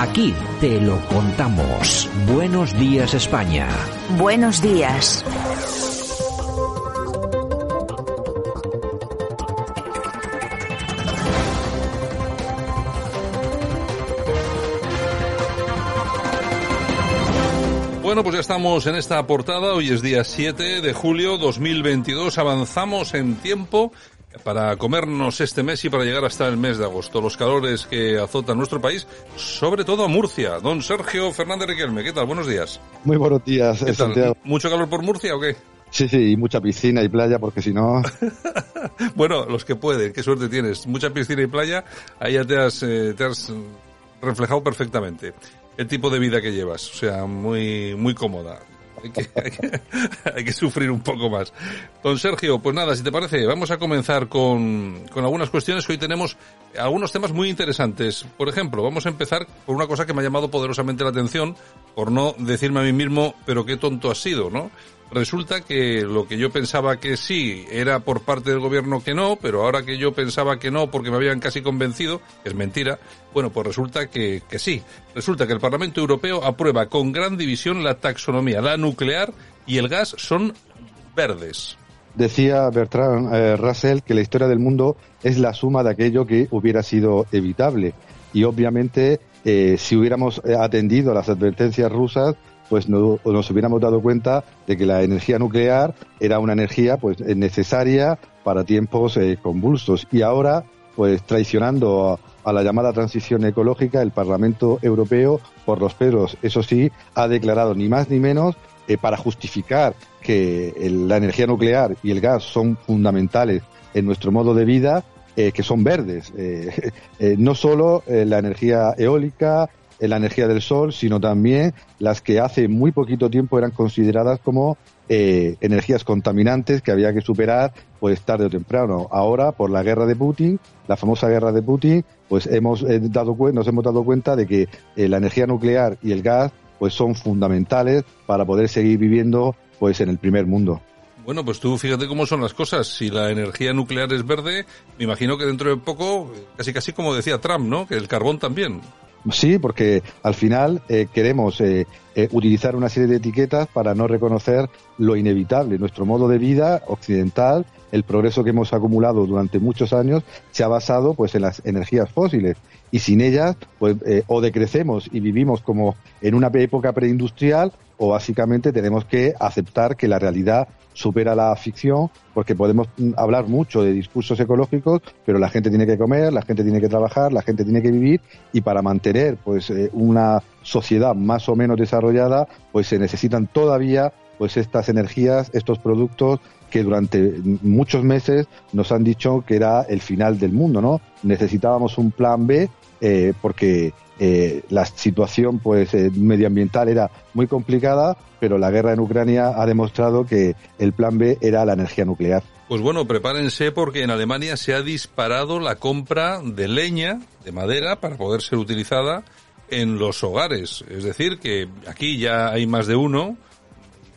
Aquí te lo contamos. Buenos días España. Buenos días. Bueno, pues ya estamos en esta portada. Hoy es día 7 de julio 2022. Avanzamos en tiempo para comernos este mes y para llegar hasta el mes de agosto. Los calores que azotan nuestro país, sobre todo a Murcia. Don Sergio Fernández Riquelme, ¿qué tal? Buenos días. Muy buenos días, Santiago. ¿Mucho calor por Murcia o qué? Sí, sí, y mucha piscina y playa, porque si no... bueno, los que pueden, qué suerte tienes. Mucha piscina y playa, ahí ya te has, eh, te has reflejado perfectamente el tipo de vida que llevas, o sea, muy, muy cómoda. Hay que, hay, que, sufrir un poco más. Don Sergio, pues nada, si te parece, vamos a comenzar con, con algunas cuestiones que hoy tenemos algunos temas muy interesantes. Por ejemplo, vamos a empezar por una cosa que me ha llamado poderosamente la atención, por no decirme a mí mismo, pero qué tonto has sido, ¿no? Resulta que lo que yo pensaba que sí era por parte del gobierno que no, pero ahora que yo pensaba que no porque me habían casi convencido, es mentira, bueno, pues resulta que, que sí. Resulta que el Parlamento Europeo aprueba con gran división la taxonomía, la nuclear y el gas son verdes. Decía Bertrand eh, Russell que la historia del mundo es la suma de aquello que hubiera sido evitable. Y obviamente, eh, si hubiéramos eh, atendido a las advertencias rusas, pues no, nos hubiéramos dado cuenta de que la energía nuclear era una energía pues necesaria para tiempos eh, convulsos. Y ahora pues traicionando a, la llamada transición ecológica el Parlamento Europeo por los pelos eso sí ha declarado ni más ni menos eh, para justificar que la energía nuclear y el gas son fundamentales en nuestro modo de vida eh, que son verdes. No solo la energía eólica la energía del sol, sino también las que hace muy poquito tiempo eran consideradas como eh, energías contaminantes que había que superar pues tarde o temprano. Ahora, por la guerra de Putin, la famosa guerra de Putin, pues hemos eh, dado nos hemos dado cuenta de que eh, la energía nuclear y el gas pues son fundamentales para poder seguir viviendo pues en el primer mundo. Bueno, pues tú fíjate cómo son las cosas. Si la energía nuclear es verde, me imagino que dentro de poco, casi casi como decía Trump, ¿no? Que el carbón también. Sí, porque al final eh, queremos eh, eh, utilizar una serie de etiquetas para no reconocer lo inevitable. Nuestro modo de vida occidental, el progreso que hemos acumulado durante muchos años, se ha basado pues en las energías fósiles y sin ellas, pues o decrecemos y vivimos como en una época preindustrial o básicamente tenemos que aceptar que la realidad supera la ficción, porque podemos mm, hablar mucho de discursos ecológicos, pero la gente tiene que comer, la gente tiene que trabajar, la gente tiene que vivir, y para mantener pues eh, una sociedad más o menos desarrollada, pues se necesitan todavía pues estas energías, estos productos que durante muchos meses nos han dicho que era el final del mundo, ¿no? Necesitábamos un plan B eh, porque eh, la situación pues eh, medioambiental era muy complicada, pero la guerra en Ucrania ha demostrado que el plan B era la energía nuclear. Pues bueno, prepárense porque en Alemania se ha disparado la compra de leña, de madera, para poder ser utilizada en los hogares. Es decir, que aquí ya hay más de uno,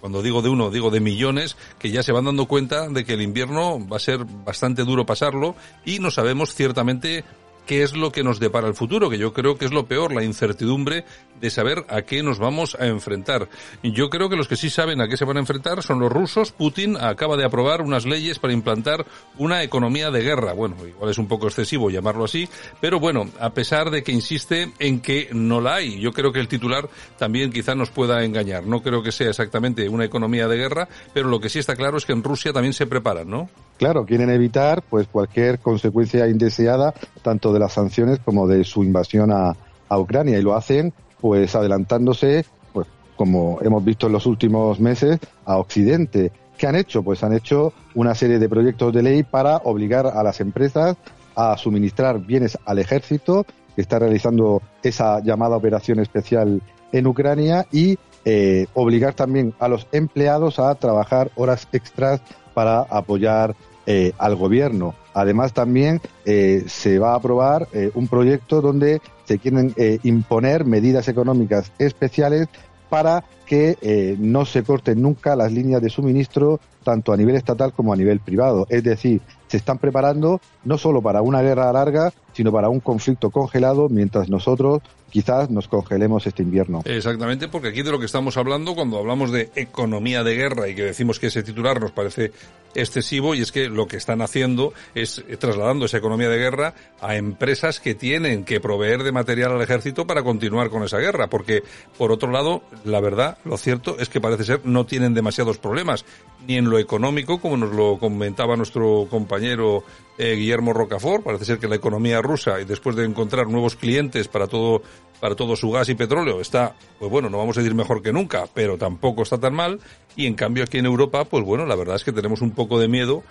cuando digo de uno, digo de millones, que ya se van dando cuenta de que el invierno va a ser bastante duro pasarlo y no sabemos ciertamente qué es lo que nos depara el futuro, que yo creo que es lo peor, la incertidumbre de saber a qué nos vamos a enfrentar. Yo creo que los que sí saben a qué se van a enfrentar son los rusos. Putin acaba de aprobar unas leyes para implantar una economía de guerra. Bueno, igual es un poco excesivo llamarlo así, pero bueno, a pesar de que insiste en que no la hay, yo creo que el titular también quizá nos pueda engañar. No creo que sea exactamente una economía de guerra, pero lo que sí está claro es que en Rusia también se preparan, ¿no? Claro, quieren evitar pues cualquier consecuencia indeseada tanto de las sanciones como de su invasión a, Ucrania y lo hacen pues adelantándose pues como hemos visto en los últimos meses a Occidente. ¿Qué han hecho? Pues han hecho una serie de proyectos de ley para obligar a las empresas a suministrar bienes al ejército que está realizando esa llamada operación especial en Ucrania y eh, obligar también a los empleados a trabajar horas extras para apoyar eh, al gobierno. Además, también eh, se va a aprobar eh, un proyecto donde se quieren imponer medidas económicas especiales para que no se corten nunca las líneas de suministro tanto a nivel estatal como a nivel privado. Es decir, se están preparando no solo para una guerra larga, sino para un conflicto congelado mientras nosotros quizás nos congelemos este invierno. Exactamente, porque aquí de lo que estamos hablando, cuando hablamos de economía de guerra y que decimos que ese titular nos parece excesivo, y es que lo que están haciendo es trasladando esa economía de guerra a empresas que tienen que proveer de material al ejército para continuar con esa guerra, porque por otro lado, la verdad, lo cierto es que parece ser no tienen demasiados problemas, ni en lo económico, como nos lo comentaba nuestro compañero eh, Guillermo Rocafort, parece ser que la economía rusa, y después de encontrar nuevos clientes para todo para todo su gas y petróleo está, pues bueno, no vamos a decir mejor que nunca, pero tampoco está tan mal. Y en cambio aquí en Europa, pues bueno, la verdad es que tenemos un poco de miedo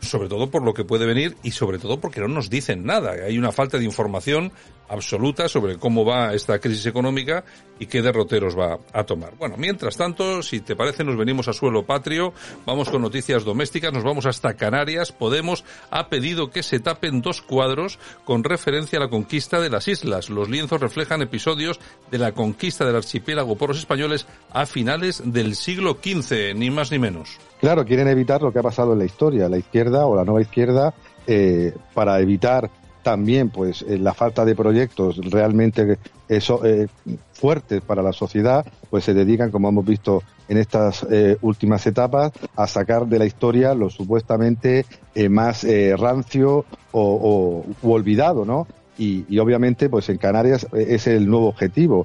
sobre todo por lo que puede venir y sobre todo porque no nos dicen nada. Hay una falta de información absoluta sobre cómo va esta crisis económica y qué derroteros va a tomar. Bueno, mientras tanto, si te parece, nos venimos a suelo patrio, vamos con noticias domésticas, nos vamos hasta Canarias. Podemos ha pedido que se tapen dos cuadros con referencia a la conquista de las islas. Los lienzos reflejan episodios de la conquista del archipiélago por los españoles a finales del siglo XV, ni más ni menos. Claro, quieren evitar lo que ha pasado en la historia, la izquierda o la nueva izquierda, eh, para evitar también pues eh, la falta de proyectos realmente eso, eh, fuertes para la sociedad, pues se dedican, como hemos visto en estas últimas etapas, a sacar de la historia lo supuestamente más rancio o, olvidado, ¿no? Y, y, obviamente, pues en Canarias es el nuevo objetivo.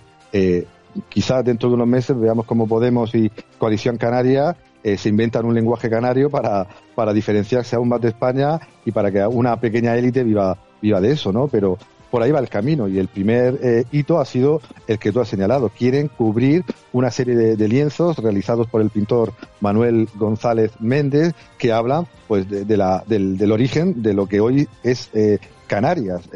quizás dentro de unos meses veamos cómo Podemos y Coalición Canaria eh, se inventan un lenguaje canario para, para diferenciarse aún más de España y para que una pequeña élite viva, viva de eso, ¿no? Pero por ahí va el camino y el primer eh, hito ha sido el que tú has señalado. Quieren cubrir una serie de, lienzos realizados por el pintor Manuel González Méndez que hablan pues de, la, del, del, origen de lo que hoy es eh, Canarias.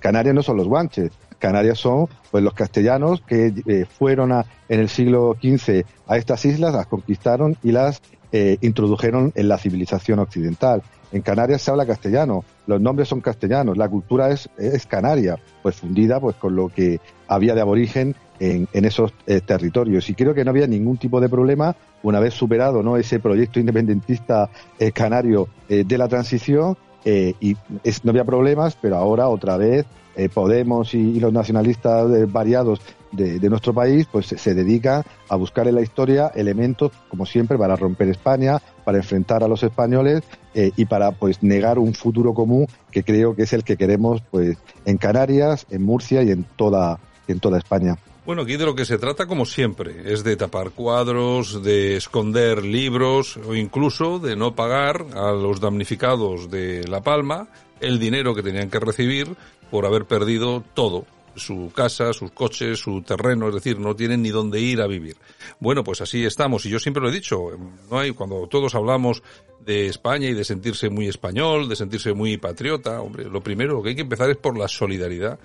Canarias no son los guanches, Canarias son pues los castellanos que eh, fueron a, en el siglo XV a estas islas, las conquistaron y las eh, introdujeron en la civilización occidental. En Canarias se habla castellano, los nombres son castellanos, la cultura es, canaria, pues fundida pues con lo que había de aborigen en, esos eh, territorios. Y creo que no había ningún tipo de problema una vez superado ¿no? ese proyecto independentista canario de la transición y no había problemas, pero ahora otra vez eh, Podemos y, los nacionalistas eh, variados de, nuestro país, pues se, dedican a buscar en la historia elementos, como siempre, para romper España, para enfrentar a los españoles eh, y para pues negar un futuro común que creo que es el que queremos pues en Canarias, en Murcia y en toda en toda España. Bueno, aquí de lo que se trata, como siempre, es de tapar cuadros, de esconder libros o incluso de no pagar a los damnificados de La Palma el dinero que tenían que recibir por haber perdido todo, su casa, sus coches, su terreno, es decir, no tienen ni dónde ir a vivir. Bueno, pues así estamos y yo siempre lo he dicho, no hay cuando todos hablamos de España y de sentirse muy español, de sentirse muy patriota, hombre, lo primero que hay que empezar es por la solidaridad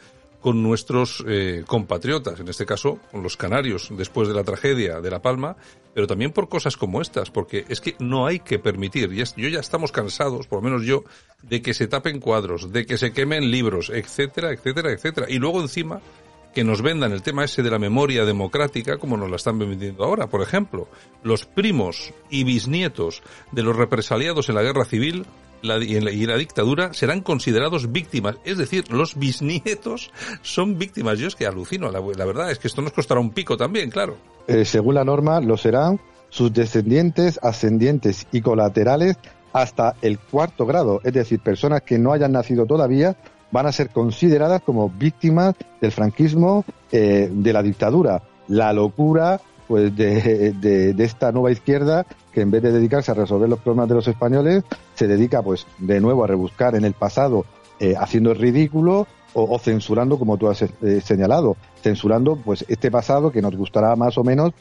con nuestros eh, compatriotas, en este caso con los canarios, después de la tragedia de La Palma, pero también por cosas como estas, porque es que no hay que permitir, y yo ya estamos cansados, por lo menos yo, de que se tapen cuadros, de que se quemen libros, etcétera, etcétera, etcétera. Y luego encima que nos vendan el tema ese de la memoria democrática como nos la están vendiendo ahora. Por ejemplo, los primos y bisnietos de los represaliados en la guerra civil y, la, dictadura serán considerados víctimas. Es decir, los bisnietos son víctimas. Yo es que alucino. La, verdad es que esto nos costará un pico también, claro. Eh, según la norma, lo serán sus descendientes, ascendientes y colaterales hasta el cuarto grado. Es decir, personas que no hayan nacido todavía van a ser consideradas como víctimas del franquismo, eh, de la dictadura. La locura pues de, de, esta nueva izquierda que en vez de dedicarse a resolver los problemas de los españoles, se dedica pues de nuevo a rebuscar en el pasado, eh, haciendo el ridículo o, censurando, como tú has eh, señalado, censurando pues este pasado que nos gustará más o menos,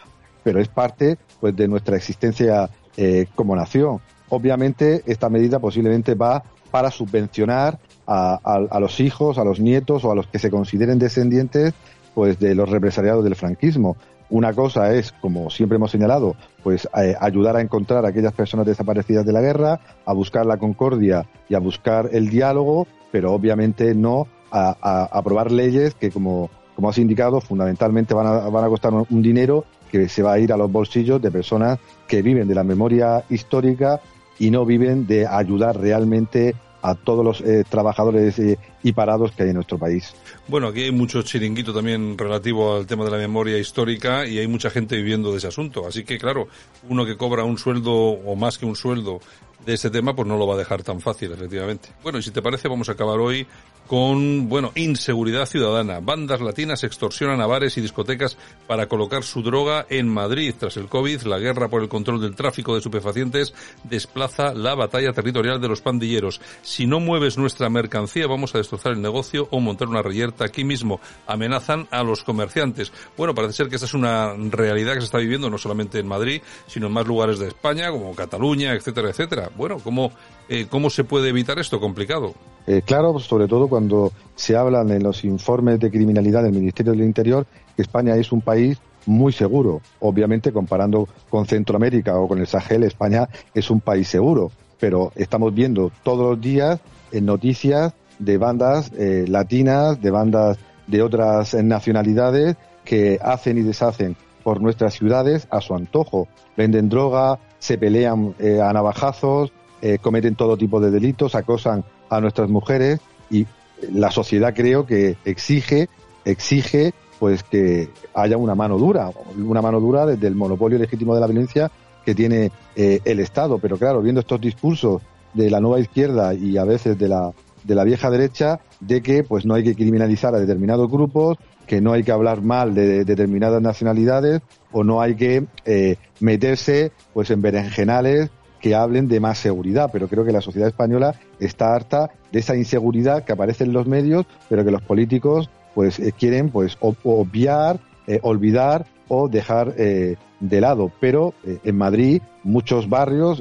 pero es parte pues de nuestra existencia eh, como nación. Obviamente esta medida posiblemente va para subvencionar a, a, los hijos, a los nietos o a los que se consideren descendientes pues de los represaliados del franquismo. Una cosa es, como siempre hemos señalado, pues eh, ayudar a encontrar a aquellas personas desaparecidas de la guerra, a buscar la concordia y a buscar el diálogo, pero obviamente no a, aprobar leyes que, como, como has indicado, fundamentalmente van a, van a costar un dinero que se va a ir a los bolsillos de personas que viven de la memoria histórica y no viven de ayudar realmente a todos los eh, trabajadores eh, y parados que hay en nuestro país. Bueno, aquí hay mucho chiringuito también relativo al tema de la memoria histórica y hay mucha gente viviendo de ese asunto. Así que, claro, uno que cobra un sueldo o más que un sueldo de este tema, pues no lo va a dejar tan fácil, efectivamente. Bueno, y si te parece, vamos a acabar hoy con, bueno, inseguridad ciudadana. Bandas latinas extorsionan a bares y discotecas para colocar su droga en Madrid. Tras el COVID, la guerra por el control del tráfico de estupefacientes desplaza la batalla territorial de los pandilleros. Si no mueves nuestra mercancía, vamos a destrozar el negocio o montar una reyerta aquí mismo. Amenazan a los comerciantes. Bueno, parece ser que esta es una realidad que se está viviendo no solamente en Madrid, sino en más lugares de España, como Cataluña, etcétera, etcétera. Bueno, ¿cómo, eh, ¿cómo se puede evitar esto? Complicado. Eh, claro, sobre todo cuando se hablan en los informes de criminalidad del Ministerio del Interior que España es un país muy seguro. Obviamente, comparando con Centroamérica o con el Sahel, España es un país seguro. Pero estamos viendo todos los días en noticias de bandas eh, latinas, de bandas de otras nacionalidades que hacen y deshacen por nuestras ciudades a su antojo. Venden droga, se pelean eh, a navajazos, eh, cometen todo tipo de delitos, acosan a nuestras mujeres y la sociedad creo que exige, exige pues que haya una mano dura, una mano dura desde el monopolio legítimo de la violencia que tiene eh, el Estado. Pero claro, viendo estos discursos de la nueva izquierda y a veces de la, de la vieja derecha, de que pues no hay que criminalizar a determinados grupos, que no hay que hablar mal de, determinadas nacionalidades o no hay que eh, meterse pues en berenjenales que hablen de más seguridad, pero creo que la sociedad española está harta de esa inseguridad que aparece en los medios, pero que los políticos pues eh, quieren pues obviar, eh, olvidar o dejar de lado. Pero en Madrid muchos barrios,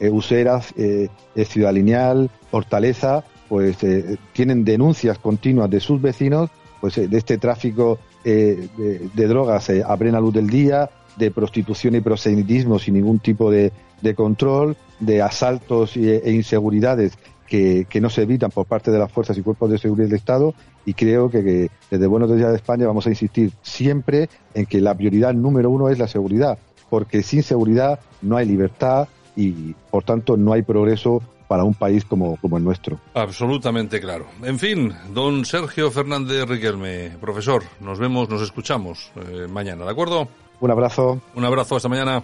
Useras, Ciudad Lineal, Hortaleza, pues tienen denuncias continuas de sus vecinos pues de este tráfico de, de, drogas a plena luz del día, de prostitución y proselitismo sin ningún tipo de, de control, de asaltos e inseguridades que, que, no se evitan por parte de las fuerzas y cuerpos de seguridad del Estado. Y creo que, desde Buenos Días de España vamos a insistir siempre en que la prioridad número uno es la seguridad, porque sin seguridad no hay libertad y por tanto no hay progreso para un país como, como el nuestro. Absolutamente claro. En fin, don Sergio Fernández Riquelme, profesor, nos vemos, nos escuchamos eh, mañana, ¿de acuerdo? Un abrazo. Un abrazo, hasta mañana.